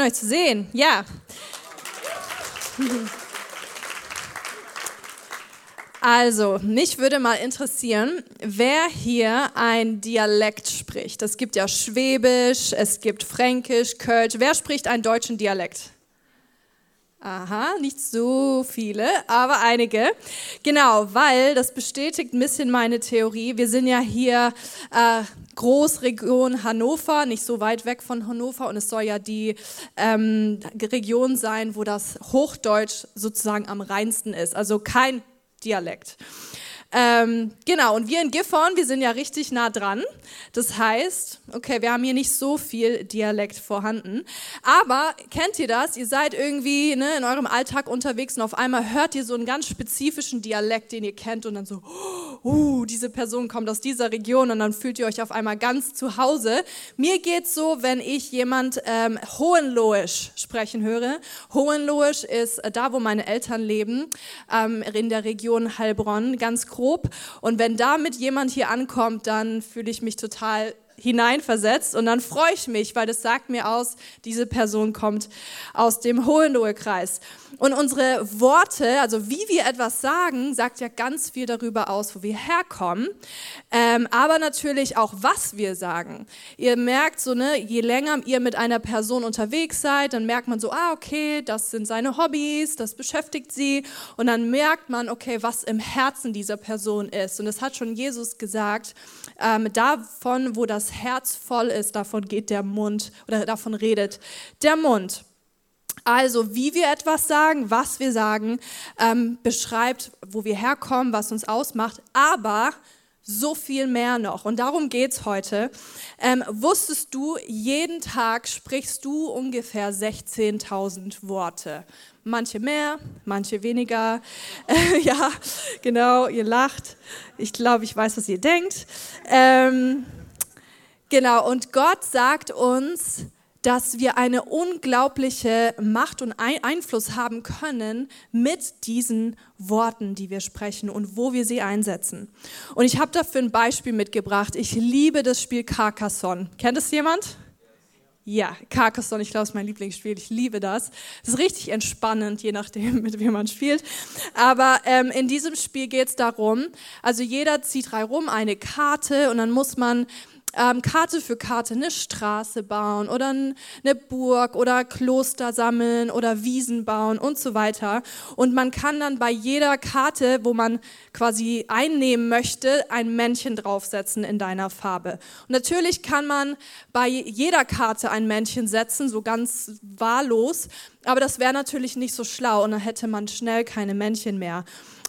Schön euch zu sehen. Ja. Also, mich würde mal interessieren, wer hier ein Dialekt spricht. Es gibt ja Schwäbisch, es gibt Fränkisch, Kölsch. Wer spricht einen deutschen Dialekt? Aha, nicht so viele, aber einige. Genau, weil das bestätigt ein bisschen meine Theorie. Wir sind ja hier äh, Großregion Hannover, nicht so weit weg von Hannover und es soll ja die ähm, Region sein, wo das Hochdeutsch sozusagen am reinsten ist. Also kein Dialekt. Ähm, genau, und wir in Gifhorn, wir sind ja richtig nah dran. Das heißt, okay, wir haben hier nicht so viel Dialekt vorhanden. Aber kennt ihr das? Ihr seid irgendwie ne, in eurem Alltag unterwegs und auf einmal hört ihr so einen ganz spezifischen Dialekt, den ihr kennt und dann so, uh, diese Person kommt aus dieser Region und dann fühlt ihr euch auf einmal ganz zu Hause. Mir geht's so, wenn ich jemand ähm, Hohenloisch sprechen höre. Hohenloisch ist äh, da, wo meine Eltern leben, ähm, in der Region Heilbronn, ganz groß grob. Und wenn damit jemand hier ankommt, dann fühle ich mich total hineinversetzt und dann freue ich mich, weil das sagt mir aus, diese Person kommt aus dem Hohenlohe-Kreis. Und unsere Worte, also wie wir etwas sagen, sagt ja ganz viel darüber aus, wo wir herkommen, ähm, aber natürlich auch, was wir sagen. Ihr merkt so, ne, je länger ihr mit einer Person unterwegs seid, dann merkt man so, ah, okay, das sind seine Hobbys, das beschäftigt sie und dann merkt man, okay, was im Herzen dieser Person ist. Und das hat schon Jesus gesagt, ähm, davon, wo das Herz voll ist, davon geht der Mund oder davon redet der Mund. Also, wie wir etwas sagen, was wir sagen, ähm, beschreibt, wo wir herkommen, was uns ausmacht, aber so viel mehr noch. Und darum geht es heute. Ähm, wusstest du, jeden Tag sprichst du ungefähr 16.000 Worte. Manche mehr, manche weniger. Äh, ja, genau, ihr lacht. Ich glaube, ich weiß, was ihr denkt. Ähm, Genau, und Gott sagt uns, dass wir eine unglaubliche Macht und Einfluss haben können mit diesen Worten, die wir sprechen und wo wir sie einsetzen. Und ich habe dafür ein Beispiel mitgebracht. Ich liebe das Spiel Carcassonne. Kennt es jemand? Ja, Carcassonne, ich glaube, es ist mein Lieblingsspiel. Ich liebe das. Es ist richtig entspannend, je nachdem, mit wem man spielt. Aber ähm, in diesem Spiel geht es darum, also jeder zieht drei rum eine Karte und dann muss man ähm, Karte für Karte eine Straße bauen oder eine Burg oder Kloster sammeln oder Wiesen bauen und so weiter. Und man kann dann bei jeder Karte, wo man quasi einnehmen möchte, ein Männchen draufsetzen in deiner Farbe. Und natürlich kann man bei jeder Karte ein Männchen setzen, so ganz wahllos, aber das wäre natürlich nicht so schlau und dann hätte man schnell keine Männchen mehr.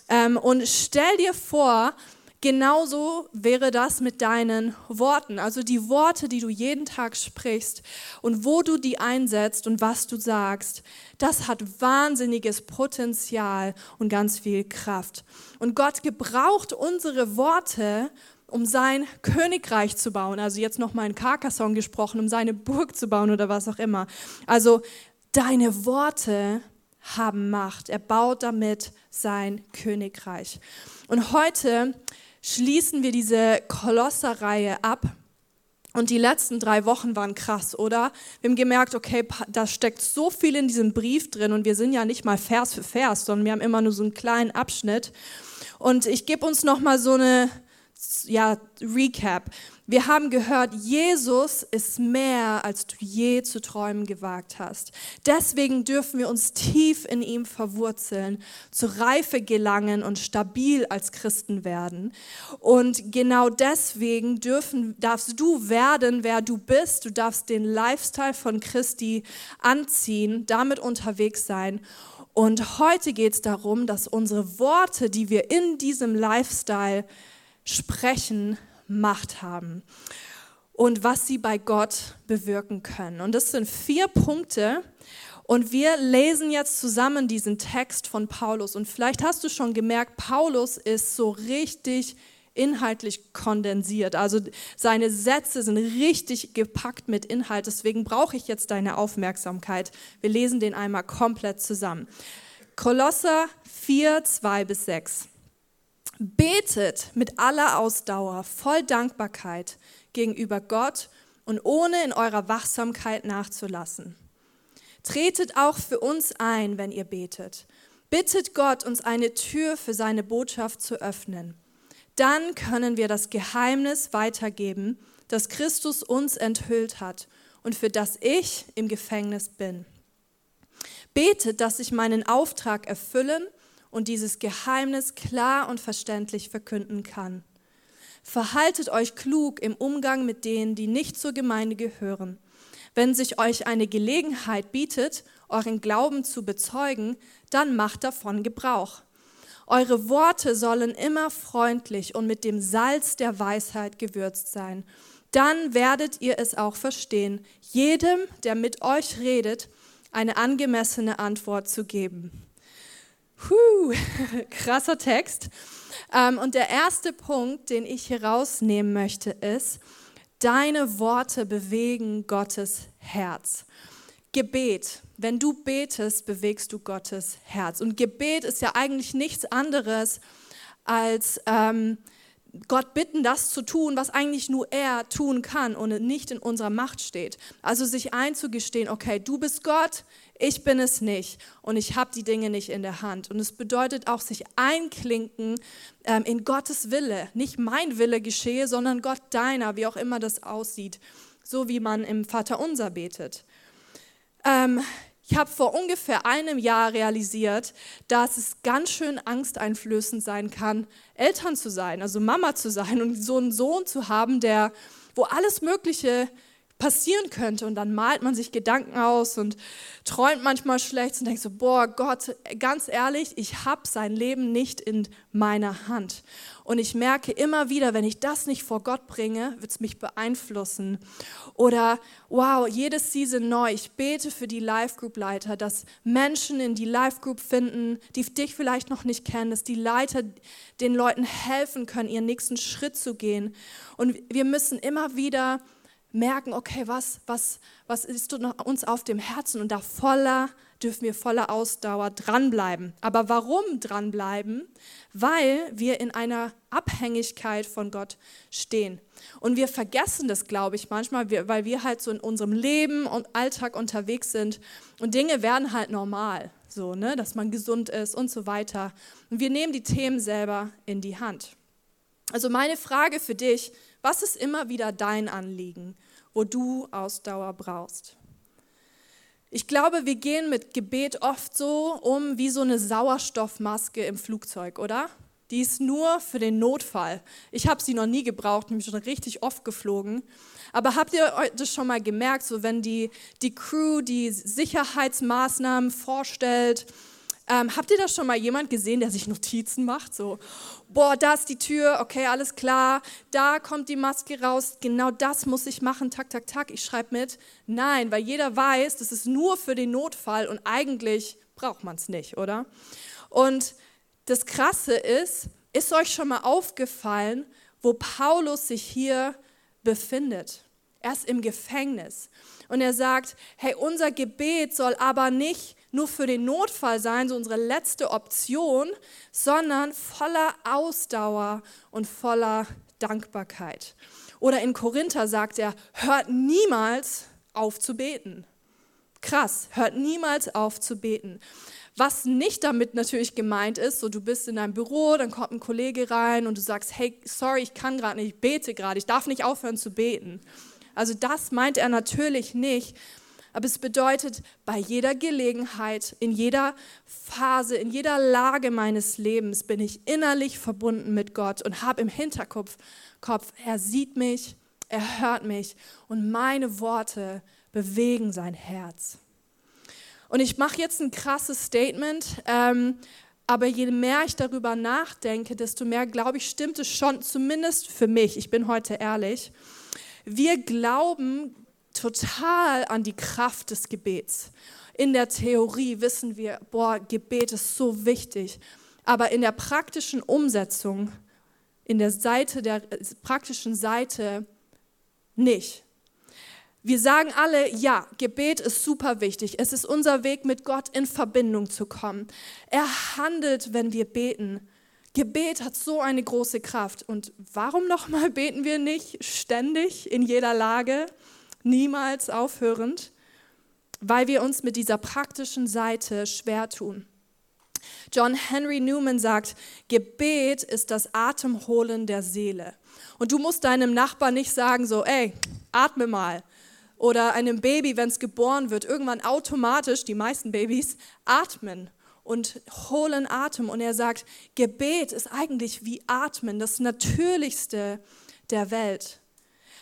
Ähm, und stell dir vor, Genauso wäre das mit deinen Worten, also die Worte, die du jeden Tag sprichst und wo du die einsetzt und was du sagst. Das hat wahnsinniges Potenzial und ganz viel Kraft. Und Gott gebraucht unsere Worte, um sein Königreich zu bauen. Also jetzt noch mal in Carcassonne gesprochen, um seine Burg zu bauen oder was auch immer. Also deine Worte haben Macht. Er baut damit sein Königreich. Und heute schließen wir diese Kolosserreihe ab. Und die letzten drei Wochen waren krass, oder? Wir haben gemerkt, okay, da steckt so viel in diesem Brief drin und wir sind ja nicht mal Vers für Vers, sondern wir haben immer nur so einen kleinen Abschnitt. Und ich gebe uns noch mal so eine ja, Recap. Wir haben gehört, Jesus ist mehr, als du je zu träumen gewagt hast. Deswegen dürfen wir uns tief in ihm verwurzeln, zur Reife gelangen und stabil als Christen werden. Und genau deswegen dürfen, darfst du werden, wer du bist. Du darfst den Lifestyle von Christi anziehen, damit unterwegs sein Und heute geht es darum, dass unsere Worte, die wir in diesem Lifestyle sprechen, Macht haben und was sie bei Gott bewirken können. Und das sind vier Punkte. Und wir lesen jetzt zusammen diesen Text von Paulus. Und vielleicht hast du schon gemerkt, Paulus ist so richtig inhaltlich kondensiert. Also seine Sätze sind richtig gepackt mit Inhalt. Deswegen brauche ich jetzt deine Aufmerksamkeit. Wir lesen den einmal komplett zusammen. Kolosser 4, 2 bis 6. Betet mit aller Ausdauer, voll Dankbarkeit gegenüber Gott und ohne in eurer Wachsamkeit nachzulassen. Tretet auch für uns ein, wenn ihr betet. Bittet Gott, uns eine Tür für seine Botschaft zu öffnen. Dann können wir das Geheimnis weitergeben, das Christus uns enthüllt hat und für das ich im Gefängnis bin. Betet, dass ich meinen Auftrag erfüllen und dieses Geheimnis klar und verständlich verkünden kann. Verhaltet euch klug im Umgang mit denen, die nicht zur Gemeinde gehören. Wenn sich euch eine Gelegenheit bietet, euren Glauben zu bezeugen, dann macht davon Gebrauch. Eure Worte sollen immer freundlich und mit dem Salz der Weisheit gewürzt sein. Dann werdet ihr es auch verstehen, jedem, der mit euch redet, eine angemessene Antwort zu geben. Puh, krasser Text. Ähm, und der erste Punkt, den ich hier rausnehmen möchte, ist, deine Worte bewegen Gottes Herz. Gebet. Wenn du betest, bewegst du Gottes Herz. Und Gebet ist ja eigentlich nichts anderes als ähm, Gott bitten, das zu tun, was eigentlich nur er tun kann und nicht in unserer Macht steht. Also sich einzugestehen, okay, du bist Gott, ich bin es nicht und ich habe die Dinge nicht in der Hand. Und es bedeutet auch sich einklinken ähm, in Gottes Wille. Nicht mein Wille geschehe, sondern Gott deiner, wie auch immer das aussieht. So wie man im Vater unser betet. Ähm, ich habe vor ungefähr einem Jahr realisiert, dass es ganz schön angsteinflößend sein kann, Eltern zu sein, also Mama zu sein und so einen Sohn zu haben, der, wo alles Mögliche passieren könnte. Und dann malt man sich Gedanken aus und träumt manchmal schlecht und denkt so, boah Gott, ganz ehrlich, ich habe sein Leben nicht in meiner Hand. Und ich merke immer wieder, wenn ich das nicht vor Gott bringe, wird es mich beeinflussen. Oder, wow, jedes Season neu, ich bete für die Life Group Leiter, dass Menschen in die Life Group finden, die dich vielleicht noch nicht kennen, dass die Leiter den Leuten helfen können, ihren nächsten Schritt zu gehen. Und wir müssen immer wieder merken, okay, was, was, was ist uns auf dem Herzen? Und da voller, dürfen wir voller Ausdauer dranbleiben. Aber warum dranbleiben? Weil wir in einer Abhängigkeit von Gott stehen. Und wir vergessen das, glaube ich, manchmal, weil wir halt so in unserem Leben und Alltag unterwegs sind und Dinge werden halt normal, so, ne, dass man gesund ist und so weiter. Und wir nehmen die Themen selber in die Hand. Also meine Frage für dich, was ist immer wieder dein Anliegen, wo du Ausdauer brauchst? Ich glaube, wir gehen mit Gebet oft so um wie so eine Sauerstoffmaske im Flugzeug, oder? Die ist nur für den Notfall. Ich habe sie noch nie gebraucht, nämlich schon richtig oft geflogen. Aber habt ihr das schon mal gemerkt, so wenn die, die Crew die Sicherheitsmaßnahmen vorstellt, ähm, habt ihr da schon mal jemand gesehen, der sich Notizen macht? So, boah, da ist die Tür, okay, alles klar, da kommt die Maske raus, genau das muss ich machen, tak, tak, tak, ich schreibe mit. Nein, weil jeder weiß, das ist nur für den Notfall und eigentlich braucht man es nicht, oder? Und das Krasse ist, ist euch schon mal aufgefallen, wo Paulus sich hier befindet? Er ist im Gefängnis. Und er sagt, hey, unser Gebet soll aber nicht nur für den Notfall sein, so unsere letzte Option, sondern voller Ausdauer und voller Dankbarkeit. Oder in Korinther sagt er, hört niemals auf zu beten. Krass, hört niemals auf zu beten. Was nicht damit natürlich gemeint ist, so du bist in deinem Büro, dann kommt ein Kollege rein und du sagst, hey, sorry, ich kann gerade nicht, ich bete gerade, ich darf nicht aufhören zu beten. Also das meint er natürlich nicht, aber es bedeutet, bei jeder Gelegenheit, in jeder Phase, in jeder Lage meines Lebens bin ich innerlich verbunden mit Gott und habe im Hinterkopf, Kopf, er sieht mich, er hört mich und meine Worte bewegen sein Herz. Und ich mache jetzt ein krasses Statement, ähm, aber je mehr ich darüber nachdenke, desto mehr glaube ich, stimmt es schon, zumindest für mich, ich bin heute ehrlich. Wir glauben total an die Kraft des Gebets. In der Theorie wissen wir, boah, Gebet ist so wichtig. Aber in der praktischen Umsetzung, in der Seite der praktischen Seite nicht. Wir sagen alle, ja, Gebet ist super wichtig. Es ist unser Weg, mit Gott in Verbindung zu kommen. Er handelt, wenn wir beten. Gebet hat so eine große Kraft. Und warum nochmal beten wir nicht ständig, in jeder Lage, niemals aufhörend? Weil wir uns mit dieser praktischen Seite schwer tun. John Henry Newman sagt, Gebet ist das Atemholen der Seele. Und du musst deinem Nachbar nicht sagen, so, ey, atme mal oder einem Baby, wenn es geboren wird, irgendwann automatisch, die meisten Babys, atmen und holen Atem. Und er sagt, Gebet ist eigentlich wie Atmen, das Natürlichste der Welt.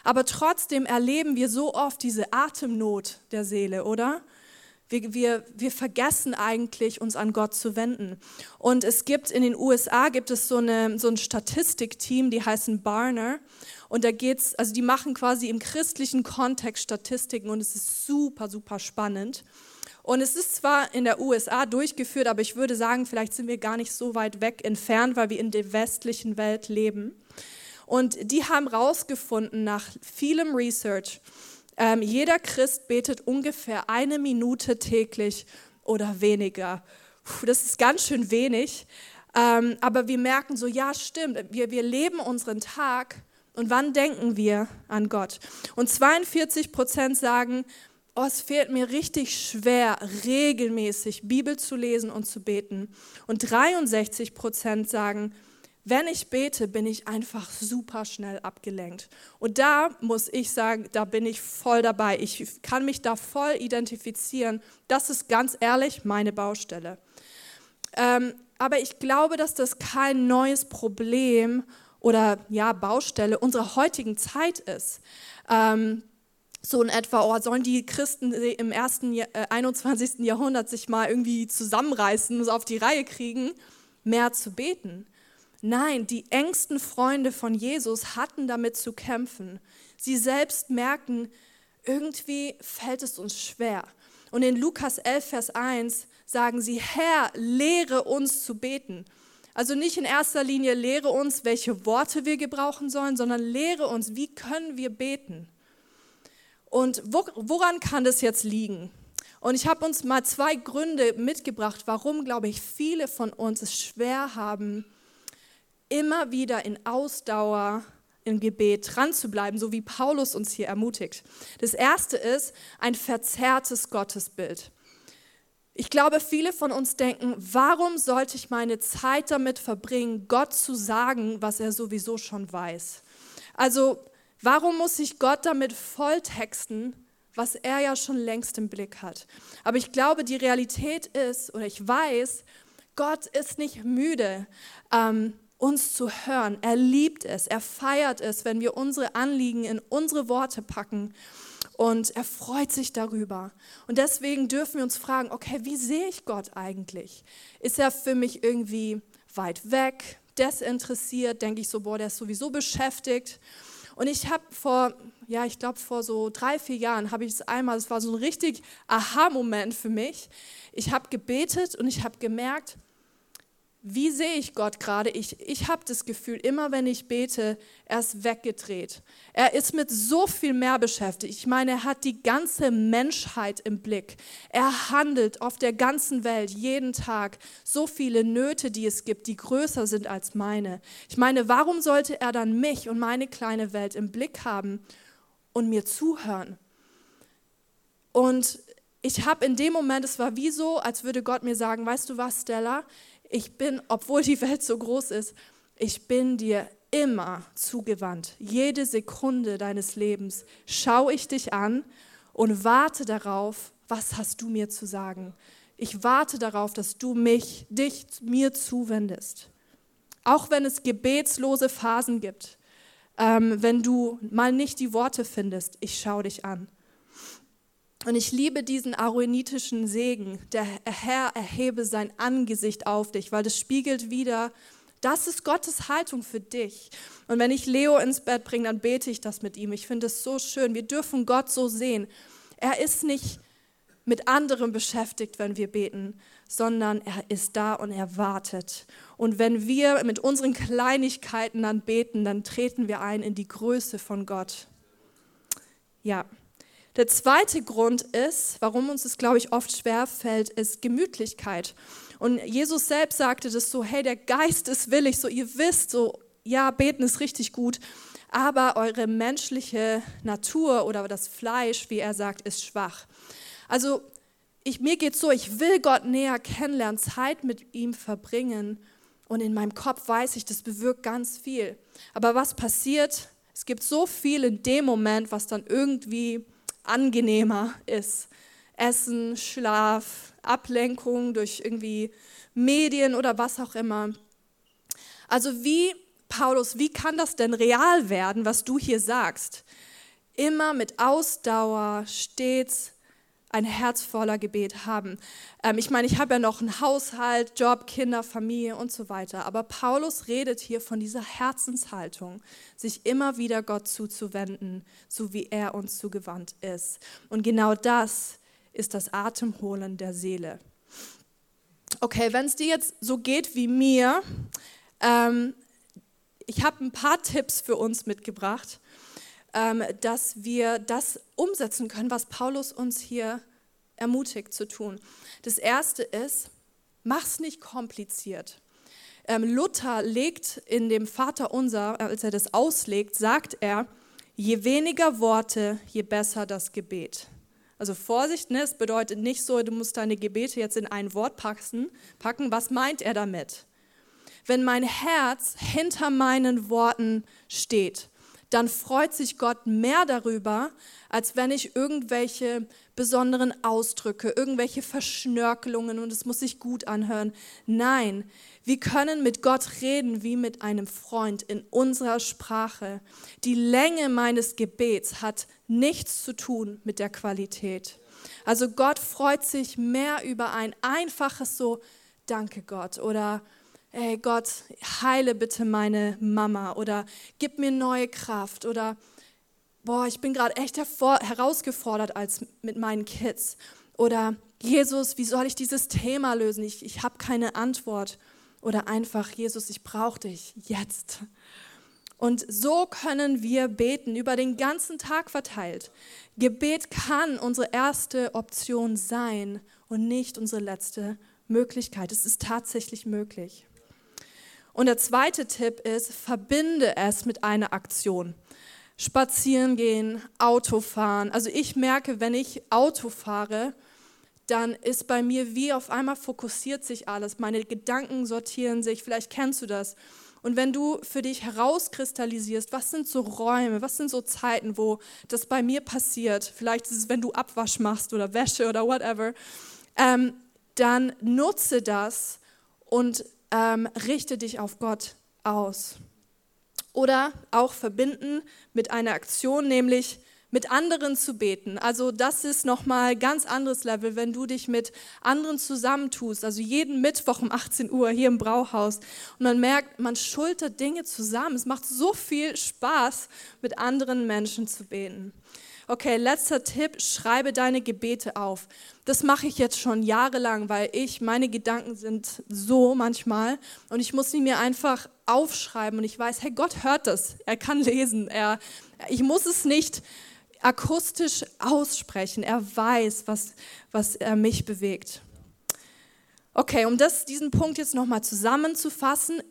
Aber trotzdem erleben wir so oft diese Atemnot der Seele, oder? Wir, wir, wir vergessen eigentlich, uns an Gott zu wenden. Und es gibt in den USA gibt es so, eine, so ein Statistikteam, die heißen Barner. Und da geht's, also die machen quasi im christlichen Kontext Statistiken und es ist super, super spannend. Und es ist zwar in der USA durchgeführt, aber ich würde sagen, vielleicht sind wir gar nicht so weit weg entfernt, weil wir in der westlichen Welt leben. Und die haben herausgefunden nach vielem Research, ähm, jeder Christ betet ungefähr eine Minute täglich oder weniger. Puh, das ist ganz schön wenig. Ähm, aber wir merken so, ja, stimmt, wir, wir leben unseren Tag und wann denken wir an Gott? Und 42 Prozent sagen, oh, es fehlt mir richtig schwer, regelmäßig Bibel zu lesen und zu beten. Und 63 Prozent sagen, wenn ich bete, bin ich einfach super schnell abgelenkt. Und da muss ich sagen, da bin ich voll dabei. Ich kann mich da voll identifizieren. Das ist ganz ehrlich meine Baustelle. Ähm, aber ich glaube, dass das kein neues Problem oder ja, Baustelle unserer heutigen Zeit ist. Ähm, so in etwa, oh, sollen die Christen im ersten, äh, 21. Jahrhundert sich mal irgendwie zusammenreißen, und auf die Reihe kriegen, mehr zu beten. Nein, die engsten Freunde von Jesus hatten damit zu kämpfen. Sie selbst merken, irgendwie fällt es uns schwer. Und in Lukas 11, Vers 1 sagen sie, Herr, lehre uns zu beten. Also nicht in erster Linie lehre uns, welche Worte wir gebrauchen sollen, sondern lehre uns, wie können wir beten. Und woran kann das jetzt liegen? Und ich habe uns mal zwei Gründe mitgebracht, warum, glaube ich, viele von uns es schwer haben, immer wieder in Ausdauer im Gebet dran zu bleiben, so wie Paulus uns hier ermutigt. Das erste ist ein verzerrtes Gottesbild. Ich glaube, viele von uns denken, warum sollte ich meine Zeit damit verbringen, Gott zu sagen, was er sowieso schon weiß? Also, warum muss ich Gott damit volltexten, was er ja schon längst im Blick hat? Aber ich glaube, die Realität ist, oder ich weiß, Gott ist nicht müde, ähm, uns zu hören. Er liebt es, er feiert es, wenn wir unsere Anliegen in unsere Worte packen und er freut sich darüber. Und deswegen dürfen wir uns fragen, okay, wie sehe ich Gott eigentlich? Ist er für mich irgendwie weit weg, desinteressiert? Denke ich so, boah, der ist sowieso beschäftigt. Und ich habe vor, ja, ich glaube vor so drei, vier Jahren habe ich es einmal, es war so ein richtig Aha-Moment für mich. Ich habe gebetet und ich habe gemerkt, wie sehe ich Gott gerade? Ich, ich habe das Gefühl, immer wenn ich bete, er ist weggedreht. Er ist mit so viel mehr beschäftigt. Ich meine, er hat die ganze Menschheit im Blick. Er handelt auf der ganzen Welt jeden Tag so viele Nöte, die es gibt, die größer sind als meine. Ich meine, warum sollte er dann mich und meine kleine Welt im Blick haben und mir zuhören? Und ich habe in dem Moment, es war wie so, als würde Gott mir sagen, weißt du was, Stella, ich bin, obwohl die Welt so groß ist, ich bin dir immer zugewandt. Jede Sekunde deines Lebens schaue ich dich an und warte darauf, was hast du mir zu sagen. Ich warte darauf, dass du mich, dich mir zuwendest. Auch wenn es gebetslose Phasen gibt, ähm, wenn du mal nicht die Worte findest, ich schaue dich an. Und ich liebe diesen aaronitischen Segen. Der Herr erhebe sein Angesicht auf dich, weil das spiegelt wieder, das ist Gottes Haltung für dich. Und wenn ich Leo ins Bett bringe, dann bete ich das mit ihm. Ich finde es so schön. Wir dürfen Gott so sehen. Er ist nicht mit anderem beschäftigt, wenn wir beten, sondern er ist da und er wartet. Und wenn wir mit unseren Kleinigkeiten dann beten, dann treten wir ein in die Größe von Gott. Ja. Der zweite Grund ist, warum uns es, glaube ich, oft schwer fällt, ist Gemütlichkeit. Und Jesus selbst sagte das so, hey, der Geist ist willig, so ihr wisst, so ja, beten ist richtig gut, aber eure menschliche Natur oder das Fleisch, wie er sagt, ist schwach. Also ich, mir geht so, ich will Gott näher kennenlernen, Zeit mit ihm verbringen und in meinem Kopf weiß ich, das bewirkt ganz viel. Aber was passiert? Es gibt so viel in dem Moment, was dann irgendwie angenehmer ist. Essen, Schlaf, Ablenkung durch irgendwie Medien oder was auch immer. Also wie, Paulus, wie kann das denn real werden, was du hier sagst? Immer mit Ausdauer, stets ein Herz voller Gebet haben. Ähm, ich meine, ich habe ja noch einen Haushalt, Job, Kinder, Familie und so weiter. Aber Paulus redet hier von dieser Herzenshaltung, sich immer wieder Gott zuzuwenden, so wie er uns zugewandt ist. Und genau das ist das Atemholen der Seele. Okay, wenn es dir jetzt so geht wie mir, ähm, ich habe ein paar Tipps für uns mitgebracht dass wir das umsetzen können, was Paulus uns hier ermutigt zu tun. Das erste ist, mach's nicht kompliziert. Ähm, Luther legt in dem Vater unser, als er das auslegt, sagt er, je weniger Worte, je besser das Gebet. Also Vorsicht, ne? es bedeutet nicht so, du musst deine Gebete jetzt in ein Wort packen. packen. Was meint er damit? Wenn mein Herz hinter meinen Worten steht, dann freut sich Gott mehr darüber, als wenn ich irgendwelche besonderen Ausdrücke, irgendwelche Verschnörkelungen und es muss sich gut anhören. Nein, wir können mit Gott reden wie mit einem Freund in unserer Sprache. Die Länge meines Gebets hat nichts zu tun mit der Qualität. Also Gott freut sich mehr über ein einfaches so, danke Gott oder ey Gott, heile bitte meine Mama oder gib mir neue Kraft oder boah, ich bin gerade echt herausgefordert als mit meinen Kids oder Jesus, wie soll ich dieses Thema lösen? Ich, ich habe keine Antwort oder einfach Jesus, ich brauche dich jetzt. Und so können wir beten über den ganzen Tag verteilt. Gebet kann unsere erste Option sein und nicht unsere letzte Möglichkeit. Es ist tatsächlich möglich. Und der zweite Tipp ist, verbinde es mit einer Aktion. Spazieren gehen, Auto fahren. Also ich merke, wenn ich Auto fahre, dann ist bei mir wie auf einmal fokussiert sich alles. Meine Gedanken sortieren sich. Vielleicht kennst du das. Und wenn du für dich herauskristallisierst, was sind so Räume, was sind so Zeiten, wo das bei mir passiert, vielleicht ist es, wenn du Abwasch machst oder Wäsche oder whatever, ähm, dann nutze das und ähm, richte dich auf Gott aus. Oder auch verbinden mit einer Aktion, nämlich mit anderen zu beten. Also das ist nochmal ganz anderes Level, wenn du dich mit anderen zusammentust. Also jeden Mittwoch um 18 Uhr hier im Brauhaus. Und man merkt, man schultert Dinge zusammen. Es macht so viel Spaß, mit anderen Menschen zu beten. Okay, letzter Tipp, schreibe deine Gebete auf. Das mache ich jetzt schon jahrelang, weil ich, meine Gedanken sind so manchmal und ich muss sie mir einfach aufschreiben und ich weiß, hey, Gott hört das, er kann lesen, er, ich muss es nicht akustisch aussprechen, er weiß, was, was er mich bewegt. Okay, um das, diesen Punkt jetzt nochmal zusammenzufassen,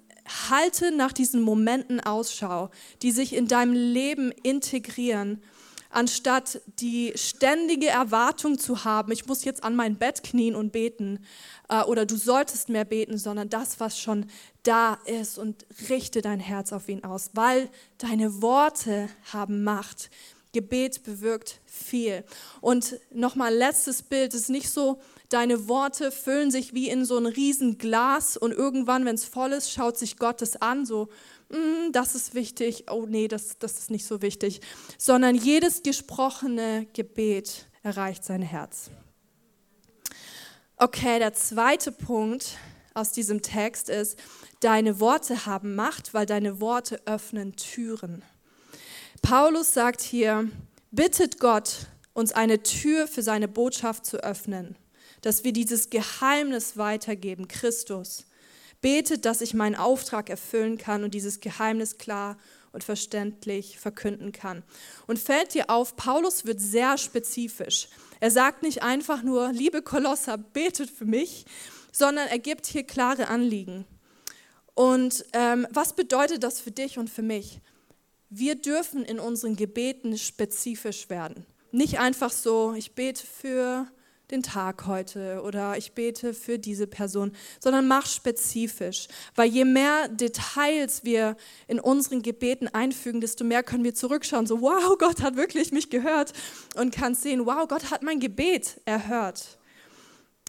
halte nach diesen Momenten Ausschau, die sich in deinem Leben integrieren anstatt die ständige Erwartung zu haben, ich muss jetzt an mein Bett knien und beten äh, oder du solltest mehr beten, sondern das, was schon da ist und richte dein Herz auf ihn aus, weil deine Worte haben Macht. Gebet bewirkt viel. Und nochmal letztes Bild, es ist nicht so, deine Worte füllen sich wie in so ein Riesenglas und irgendwann, wenn es voll ist, schaut sich Gott es an, so das ist wichtig, oh nee, das, das ist nicht so wichtig, sondern jedes gesprochene Gebet erreicht sein Herz. Okay, der zweite Punkt aus diesem Text ist, deine Worte haben Macht, weil deine Worte öffnen Türen. Paulus sagt hier, bittet Gott, uns eine Tür für seine Botschaft zu öffnen, dass wir dieses Geheimnis weitergeben, Christus. Betet, dass ich meinen Auftrag erfüllen kann und dieses Geheimnis klar und verständlich verkünden kann. Und fällt dir auf, Paulus wird sehr spezifisch. Er sagt nicht einfach nur, liebe Kolosser, betet für mich, sondern er gibt hier klare Anliegen. Und ähm, was bedeutet das für dich und für mich? Wir dürfen in unseren Gebeten spezifisch werden. Nicht einfach so, ich bete für den Tag heute oder ich bete für diese Person, sondern mach spezifisch. Weil je mehr Details wir in unseren Gebeten einfügen, desto mehr können wir zurückschauen. So, wow, Gott hat wirklich mich gehört und kann sehen, wow, Gott hat mein Gebet erhört.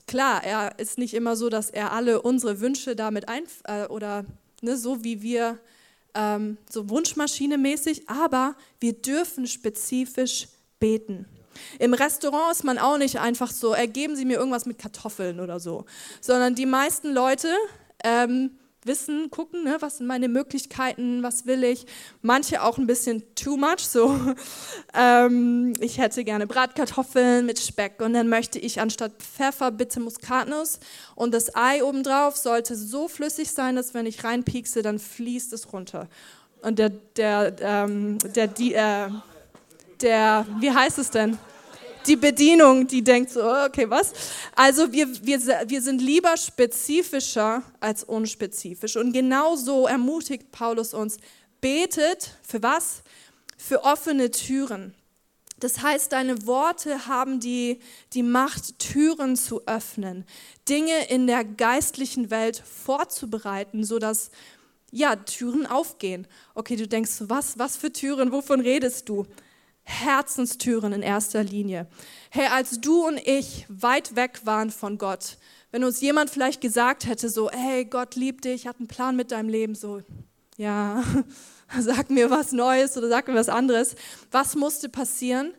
Klar, er ist nicht immer so, dass er alle unsere Wünsche damit ein äh, oder ne, so wie wir ähm, so Wunschmaschine mäßig, aber wir dürfen spezifisch beten. Im Restaurant ist man auch nicht einfach so, ergeben Sie mir irgendwas mit Kartoffeln oder so, sondern die meisten Leute ähm, wissen, gucken, ne, was sind meine Möglichkeiten, was will ich. Manche auch ein bisschen too much, so ähm, ich hätte gerne Bratkartoffeln mit Speck und dann möchte ich anstatt Pfeffer bitte Muskatnuss und das Ei obendrauf sollte so flüssig sein, dass wenn ich reinpiekse, dann fließt es runter. Und der, der, ähm, der, die, äh, der, wie heißt es denn? Die Bedienung, die denkt so, oh, okay, was? Also wir, wir, wir sind lieber spezifischer als unspezifisch. Und genau so ermutigt Paulus uns, betet für was? Für offene Türen. Das heißt, deine Worte haben die, die Macht, Türen zu öffnen, Dinge in der geistlichen Welt vorzubereiten, sodass ja, Türen aufgehen. Okay, du denkst, was, was für Türen, wovon redest du? Herzenstüren in erster Linie. Hey, als du und ich weit weg waren von Gott, wenn uns jemand vielleicht gesagt hätte, so, hey, Gott liebt dich, hat einen Plan mit deinem Leben, so, ja, sag mir was Neues oder sag mir was anderes. Was musste passieren?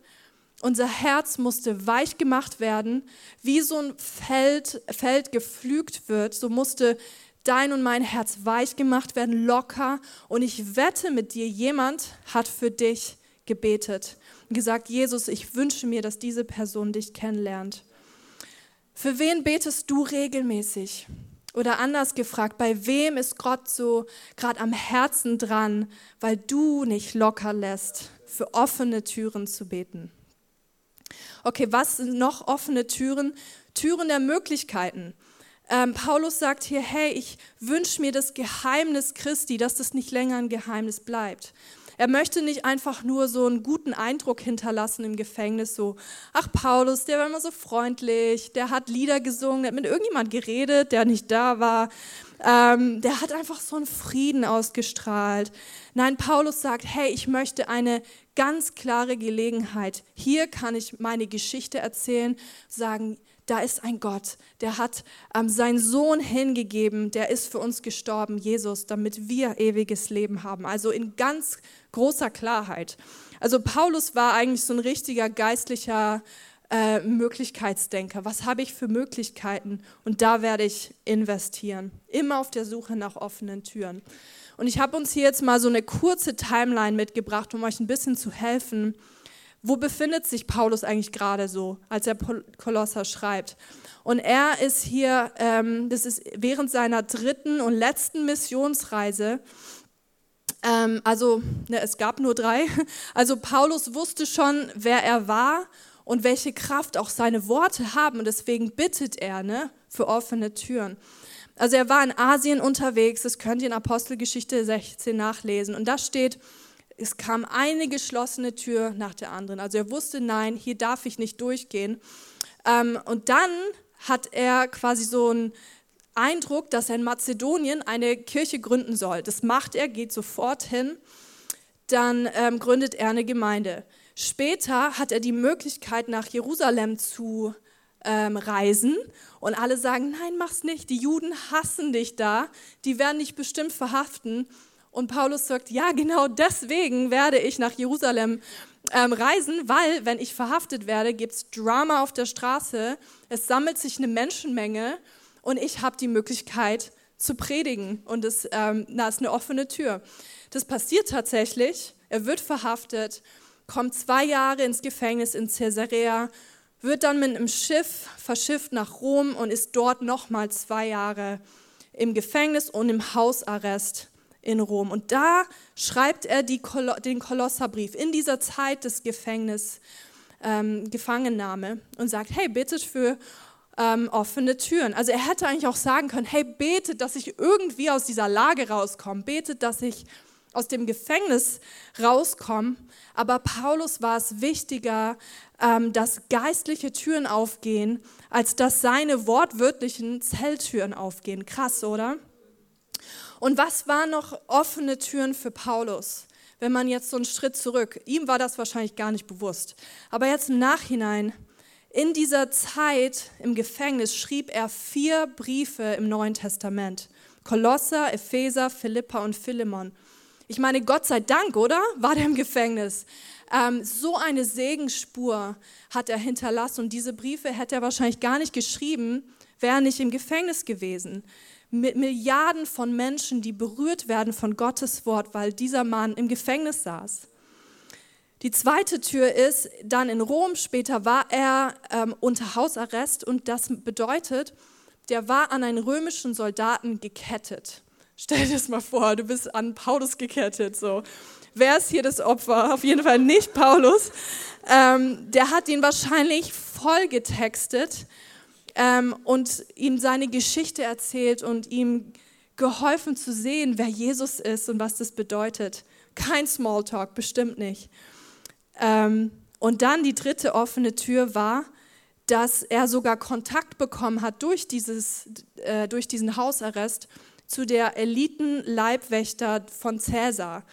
Unser Herz musste weich gemacht werden, wie so ein Feld, Feld geflügt wird, so musste dein und mein Herz weich gemacht werden, locker. Und ich wette mit dir, jemand hat für dich gebetet und gesagt, Jesus, ich wünsche mir, dass diese Person dich kennenlernt. Für wen betest du regelmäßig? Oder anders gefragt, bei wem ist Gott so gerade am Herzen dran, weil du nicht locker lässt, für offene Türen zu beten? Okay, was sind noch offene Türen? Türen der Möglichkeiten. Ähm, Paulus sagt hier, hey, ich wünsche mir das Geheimnis Christi, dass das nicht länger ein Geheimnis bleibt. Er möchte nicht einfach nur so einen guten Eindruck hinterlassen im Gefängnis, so, ach Paulus, der war immer so freundlich, der hat Lieder gesungen, der hat mit irgendjemand geredet, der nicht da war. Ähm, der hat einfach so einen Frieden ausgestrahlt. Nein, Paulus sagt, hey, ich möchte eine ganz klare Gelegenheit. Hier kann ich meine Geschichte erzählen, sagen, da ist ein Gott, der hat ähm, seinen Sohn hingegeben, der ist für uns gestorben, Jesus, damit wir ewiges Leben haben. Also in ganz großer Klarheit. Also Paulus war eigentlich so ein richtiger geistlicher äh, Möglichkeitsdenker. Was habe ich für Möglichkeiten? Und da werde ich investieren. Immer auf der Suche nach offenen Türen. Und ich habe uns hier jetzt mal so eine kurze Timeline mitgebracht, um euch ein bisschen zu helfen, wo befindet sich Paulus eigentlich gerade so, als er Kolosser schreibt? Und er ist hier, ähm, das ist während seiner dritten und letzten Missionsreise, ähm, also ne, es gab nur drei, also Paulus wusste schon, wer er war und welche Kraft auch seine Worte haben und deswegen bittet er ne, für offene Türen. Also er war in Asien unterwegs, das könnt ihr in Apostelgeschichte 16 nachlesen und da steht, es kam eine geschlossene Tür nach der anderen. Also er wusste, nein, hier darf ich nicht durchgehen. Ähm, und dann hat er quasi so einen Eindruck, dass er in Mazedonien eine Kirche gründen soll. Das macht er, geht sofort hin. Dann ähm, gründet er eine Gemeinde. Später hat er die Möglichkeit, nach Jerusalem zu ähm, reisen und alle sagen, nein, mach's nicht, die Juden hassen dich da, die werden dich bestimmt verhaften. Und Paulus sagt, ja, genau deswegen werde ich nach Jerusalem ähm, reisen, weil wenn ich verhaftet werde, gibt es Drama auf der Straße, es sammelt sich eine Menschenmenge und ich habe die Möglichkeit zu predigen. Und es ähm, na, ist eine offene Tür. Das passiert tatsächlich, er wird verhaftet, kommt zwei Jahre ins Gefängnis in Caesarea, wird dann mit einem Schiff verschifft nach Rom und ist dort nochmal zwei Jahre im Gefängnis und im Hausarrest in Rom. Und da schreibt er Kol den Kolosserbrief in dieser Zeit des Gefängnis, ähm, Gefangennahme und sagt, hey, betet für ähm, offene Türen. Also er hätte eigentlich auch sagen können, hey, betet, dass ich irgendwie aus dieser Lage rauskomme, betet, dass ich aus dem Gefängnis rauskomme. Aber Paulus war es wichtiger, ähm, dass geistliche Türen aufgehen, als dass seine wortwörtlichen Zelltüren aufgehen. Krass, oder? Und was waren noch offene Türen für Paulus? Wenn man jetzt so einen Schritt zurück, ihm war das wahrscheinlich gar nicht bewusst, aber jetzt im Nachhinein, in dieser Zeit im Gefängnis schrieb er vier Briefe im Neuen Testament. Kolosser, Epheser, Philippa und Philemon. Ich meine, Gott sei Dank, oder? War der im Gefängnis. Ähm, so eine Segenspur hat er hinterlassen und diese Briefe hätte er wahrscheinlich gar nicht geschrieben, wäre er nicht im Gefängnis gewesen mit Milliarden von Menschen, die berührt werden von Gottes Wort, weil dieser Mann im Gefängnis saß. Die zweite Tür ist, dann in Rom später war er ähm, unter Hausarrest und das bedeutet, der war an einen römischen Soldaten gekettet. Stell dir das mal vor, du bist an Paulus gekettet. So. Wer ist hier das Opfer? Auf jeden Fall nicht Paulus. Ähm, der hat ihn wahrscheinlich voll getextet ähm, und ihm seine Geschichte erzählt und ihm geholfen zu sehen, wer Jesus ist und was das bedeutet. Kein Smalltalk, bestimmt nicht. Ähm, und dann die dritte offene Tür war, dass er sogar Kontakt bekommen hat durch, dieses, äh, durch diesen Hausarrest zu der Eliten-Leibwächter von Cäsar.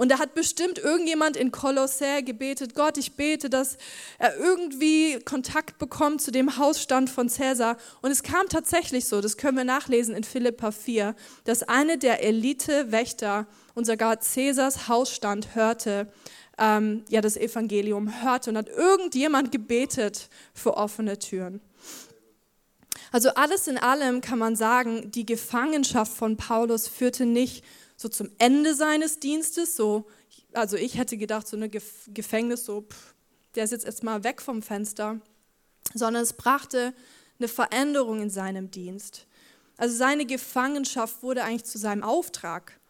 Und da hat bestimmt irgendjemand in Kolossä gebetet, Gott, ich bete, dass er irgendwie Kontakt bekommt zu dem Hausstand von Cäsar. Und es kam tatsächlich so, das können wir nachlesen in Philippa 4, dass eine der Elite-Wächter und sogar Cäsars Hausstand hörte, ähm, ja, das Evangelium hörte und hat irgendjemand gebetet für offene Türen. Also alles in allem kann man sagen, die Gefangenschaft von Paulus führte nicht so zum Ende seines Dienstes, so, also ich hätte gedacht, so eine Gefängnis, so, pff, der ist jetzt mal weg vom Fenster, sondern es brachte eine Veränderung in seinem Dienst. Also seine Gefangenschaft wurde eigentlich zu seinem Auftrag.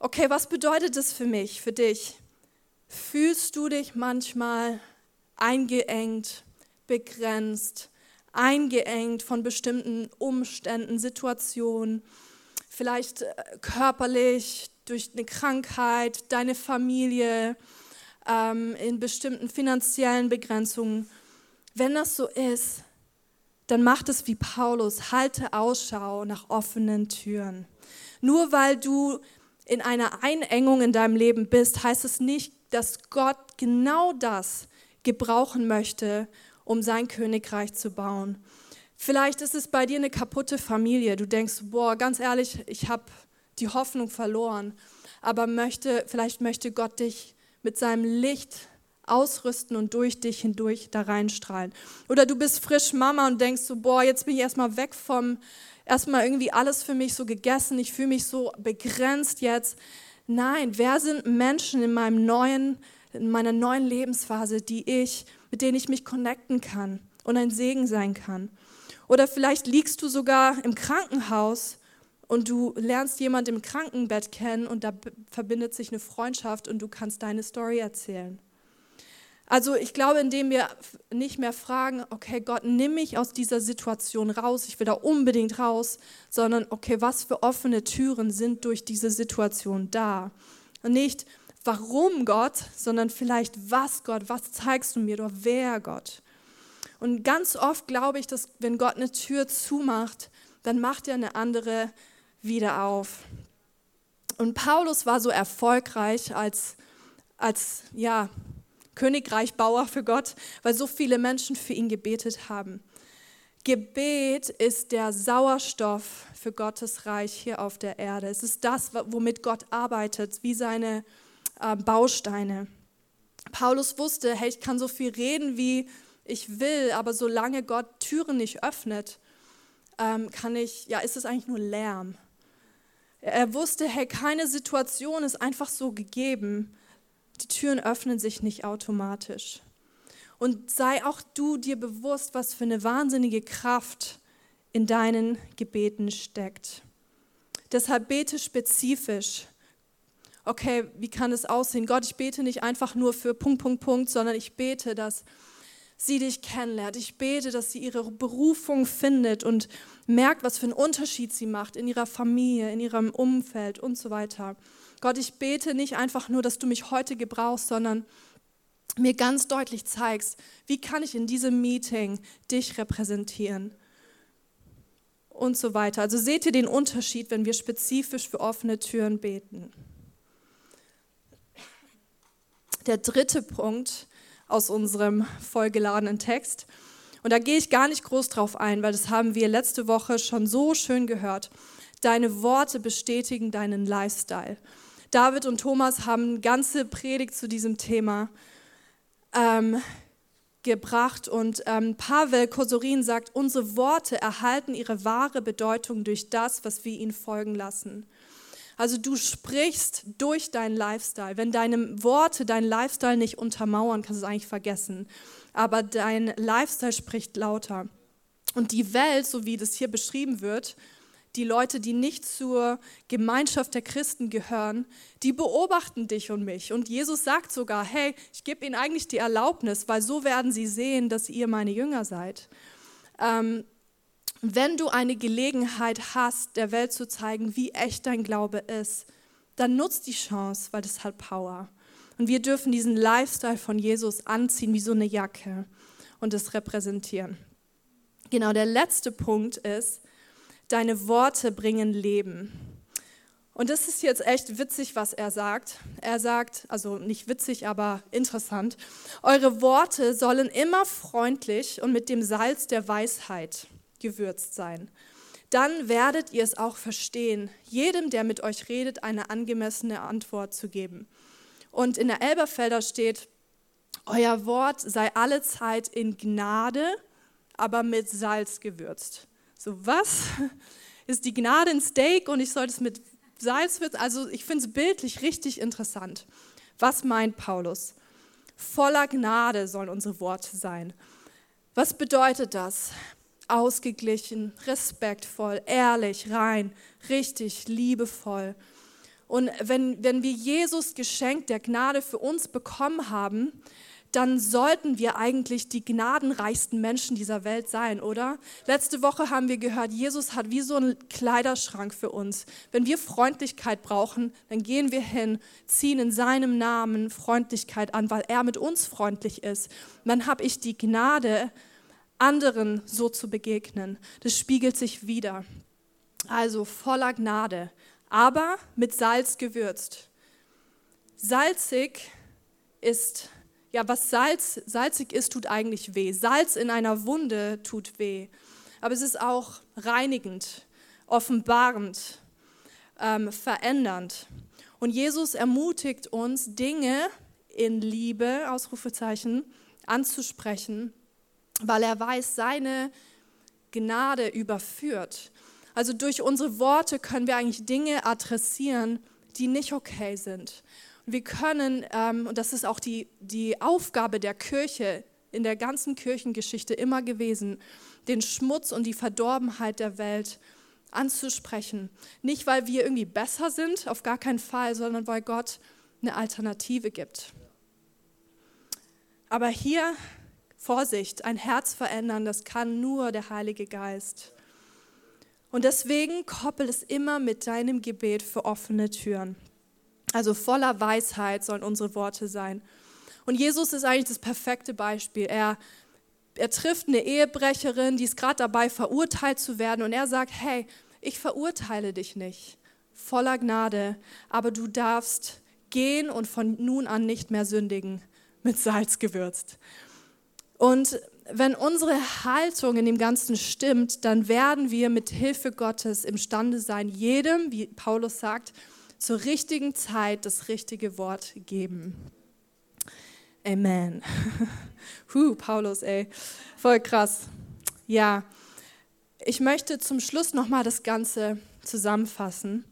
Okay, was bedeutet das für mich, für dich? Fühlst du dich manchmal eingeengt, begrenzt, eingeengt von bestimmten Umständen, Situationen? Vielleicht äh, körperlich, durch eine Krankheit, deine Familie, ähm, in bestimmten finanziellen Begrenzungen. Wenn das so ist, dann mach es wie Paulus, halte Ausschau nach offenen Türen. Nur weil du in einer Einengung in deinem Leben bist, heißt es nicht, dass Gott genau das gebrauchen möchte, um sein Königreich zu bauen. Vielleicht ist es bei dir eine kaputte Familie. Du denkst, boah, ganz ehrlich, ich habe die Hoffnung verloren. Aber möchte, vielleicht möchte Gott dich mit seinem Licht ausrüsten und durch dich hindurch da reinstrahlen. Oder du bist frisch Mama und denkst so, boah, jetzt bin ich erstmal weg vom, erstmal irgendwie alles für mich so gegessen, ich fühle mich so begrenzt jetzt. Nein, wer sind Menschen in meinem neuen, in meiner neuen Lebensphase, die ich, mit denen ich mich connecten kann und ein Segen sein kann? Oder vielleicht liegst du sogar im Krankenhaus und du lernst jemand im Krankenbett kennen und da verbindet sich eine Freundschaft und du kannst deine Story erzählen. Also ich glaube, indem wir nicht mehr fragen, okay, Gott, nimm mich aus dieser Situation raus, ich will da unbedingt raus, sondern okay, was für offene Türen sind durch diese Situation da? Und nicht, warum Gott, sondern vielleicht was Gott, was zeigst du mir, oder wer Gott? Und ganz oft glaube ich, dass wenn Gott eine Tür zumacht, dann macht er eine andere wieder auf. Und Paulus war so erfolgreich als, als ja, Königreichbauer für Gott, weil so viele Menschen für ihn gebetet haben. Gebet ist der Sauerstoff für Gottes Reich hier auf der Erde. Es ist das, womit Gott arbeitet, wie seine äh, Bausteine. Paulus wusste, hey, ich kann so viel reden, wie ich will, aber solange Gott Türen nicht öffnet, ähm, kann ich, ja, ist es eigentlich nur Lärm. Er wusste, hey, keine Situation ist einfach so gegeben. Die Türen öffnen sich nicht automatisch. Und sei auch du dir bewusst, was für eine wahnsinnige Kraft in deinen Gebeten steckt. Deshalb bete spezifisch. Okay, wie kann es aussehen? Gott, ich bete nicht einfach nur für Punkt, Punkt, Punkt, sondern ich bete, dass sie dich kennenlernt. Ich bete, dass sie ihre Berufung findet und merkt, was für einen Unterschied sie macht in ihrer Familie, in ihrem Umfeld und so weiter. Gott, ich bete nicht einfach nur, dass du mich heute gebrauchst, sondern mir ganz deutlich zeigst, wie kann ich in diesem Meeting dich repräsentieren und so weiter. Also seht ihr den Unterschied, wenn wir spezifisch für offene Türen beten. Der dritte Punkt aus unserem vollgeladenen Text. Und da gehe ich gar nicht groß drauf ein, weil das haben wir letzte Woche schon so schön gehört. Deine Worte bestätigen deinen Lifestyle. David und Thomas haben eine ganze Predigt zu diesem Thema ähm, gebracht und ähm, Pavel Kosorin sagt, unsere Worte erhalten ihre wahre Bedeutung durch das, was wir ihnen folgen lassen. Also du sprichst durch deinen Lifestyle. Wenn deine Worte deinen Lifestyle nicht untermauern, kannst du es eigentlich vergessen. Aber dein Lifestyle spricht lauter. Und die Welt, so wie das hier beschrieben wird, die Leute, die nicht zur Gemeinschaft der Christen gehören, die beobachten dich und mich. Und Jesus sagt sogar, hey, ich gebe ihnen eigentlich die Erlaubnis, weil so werden sie sehen, dass ihr meine Jünger seid. Ähm, wenn du eine Gelegenheit hast, der Welt zu zeigen, wie echt dein Glaube ist, dann nutzt die Chance, weil das hat Power. Und wir dürfen diesen Lifestyle von Jesus anziehen wie so eine Jacke und es repräsentieren. Genau, der letzte Punkt ist, deine Worte bringen Leben. Und das ist jetzt echt witzig, was er sagt. Er sagt, also nicht witzig, aber interessant, eure Worte sollen immer freundlich und mit dem Salz der Weisheit gewürzt sein. Dann werdet ihr es auch verstehen, jedem, der mit euch redet, eine angemessene Antwort zu geben. Und in der Elberfelder steht, euer Wort sei alle Zeit in Gnade, aber mit Salz gewürzt. So, was? Ist die Gnade ein Steak und ich sollte es mit Salz würzen? Also, ich finde es bildlich richtig interessant. Was meint Paulus? Voller Gnade sollen unsere Worte sein. Was bedeutet das? Ausgeglichen, respektvoll, ehrlich, rein, richtig, liebevoll. Und wenn, wenn wir Jesus Geschenk der Gnade für uns bekommen haben, dann sollten wir eigentlich die gnadenreichsten Menschen dieser Welt sein, oder? Letzte Woche haben wir gehört, Jesus hat wie so einen Kleiderschrank für uns. Wenn wir Freundlichkeit brauchen, dann gehen wir hin, ziehen in seinem Namen Freundlichkeit an, weil er mit uns freundlich ist. Dann habe ich die Gnade, anderen so zu begegnen. Das spiegelt sich wieder. Also voller Gnade, aber mit Salz gewürzt. Salzig ist ja, was Salz, salzig ist, tut eigentlich weh. Salz in einer Wunde tut weh. Aber es ist auch reinigend, offenbarend, ähm, verändernd. Und Jesus ermutigt uns, Dinge in Liebe, Ausrufezeichen, anzusprechen, weil er weiß, seine Gnade überführt. Also durch unsere Worte können wir eigentlich Dinge adressieren, die nicht okay sind. Wir können, ähm, und das ist auch die, die Aufgabe der Kirche in der ganzen Kirchengeschichte immer gewesen, den Schmutz und die Verdorbenheit der Welt anzusprechen. Nicht, weil wir irgendwie besser sind, auf gar keinen Fall, sondern weil Gott eine Alternative gibt. Aber hier, Vorsicht, ein Herz verändern, das kann nur der Heilige Geist. Und deswegen koppel es immer mit deinem Gebet für offene Türen. Also voller Weisheit sollen unsere Worte sein. Und Jesus ist eigentlich das perfekte Beispiel. Er, er trifft eine Ehebrecherin, die ist gerade dabei, verurteilt zu werden. Und er sagt, hey, ich verurteile dich nicht. Voller Gnade. Aber du darfst gehen und von nun an nicht mehr sündigen. Mit Salz gewürzt. Und wenn unsere Haltung in dem Ganzen stimmt, dann werden wir mit Hilfe Gottes imstande sein, jedem, wie Paulus sagt, zur richtigen Zeit das richtige Wort geben. Amen. Huh, Paulus, ey, voll krass. Ja, ich möchte zum Schluss nochmal das Ganze zusammenfassen.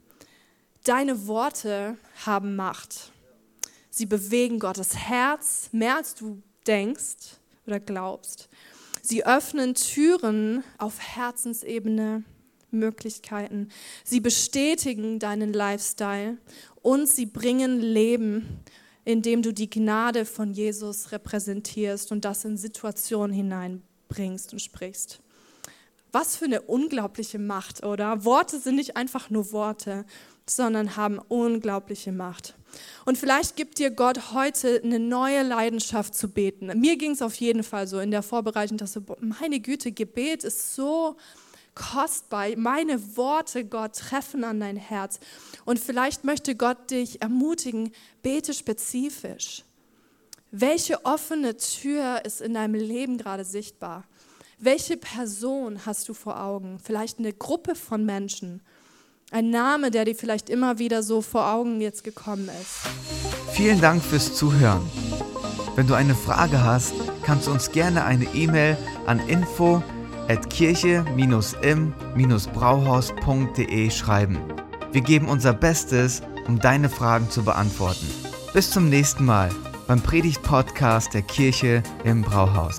Deine Worte haben Macht. Sie bewegen Gottes Herz mehr als du denkst oder glaubst. Sie öffnen Türen auf Herzensebene, Möglichkeiten. Sie bestätigen deinen Lifestyle und sie bringen Leben, indem du die Gnade von Jesus repräsentierst und das in Situationen hineinbringst und sprichst. Was für eine unglaubliche Macht, oder? Worte sind nicht einfach nur Worte, sondern haben unglaubliche Macht. Und vielleicht gibt dir Gott heute eine neue Leidenschaft zu beten. Mir ging es auf jeden Fall so in der Vorbereitung, dass so, meine Güte, Gebet ist so kostbar. Meine Worte, Gott, treffen an dein Herz. Und vielleicht möchte Gott dich ermutigen, bete spezifisch. Welche offene Tür ist in deinem Leben gerade sichtbar? Welche Person hast du vor Augen? Vielleicht eine Gruppe von Menschen ein Name, der dir vielleicht immer wieder so vor Augen jetzt gekommen ist. Vielen Dank fürs Zuhören. Wenn du eine Frage hast, kannst du uns gerne eine E-Mail an info at kirche-im-brauhaus.de schreiben. Wir geben unser Bestes, um deine Fragen zu beantworten. Bis zum nächsten Mal beim Predigt-Podcast der Kirche im Brauhaus.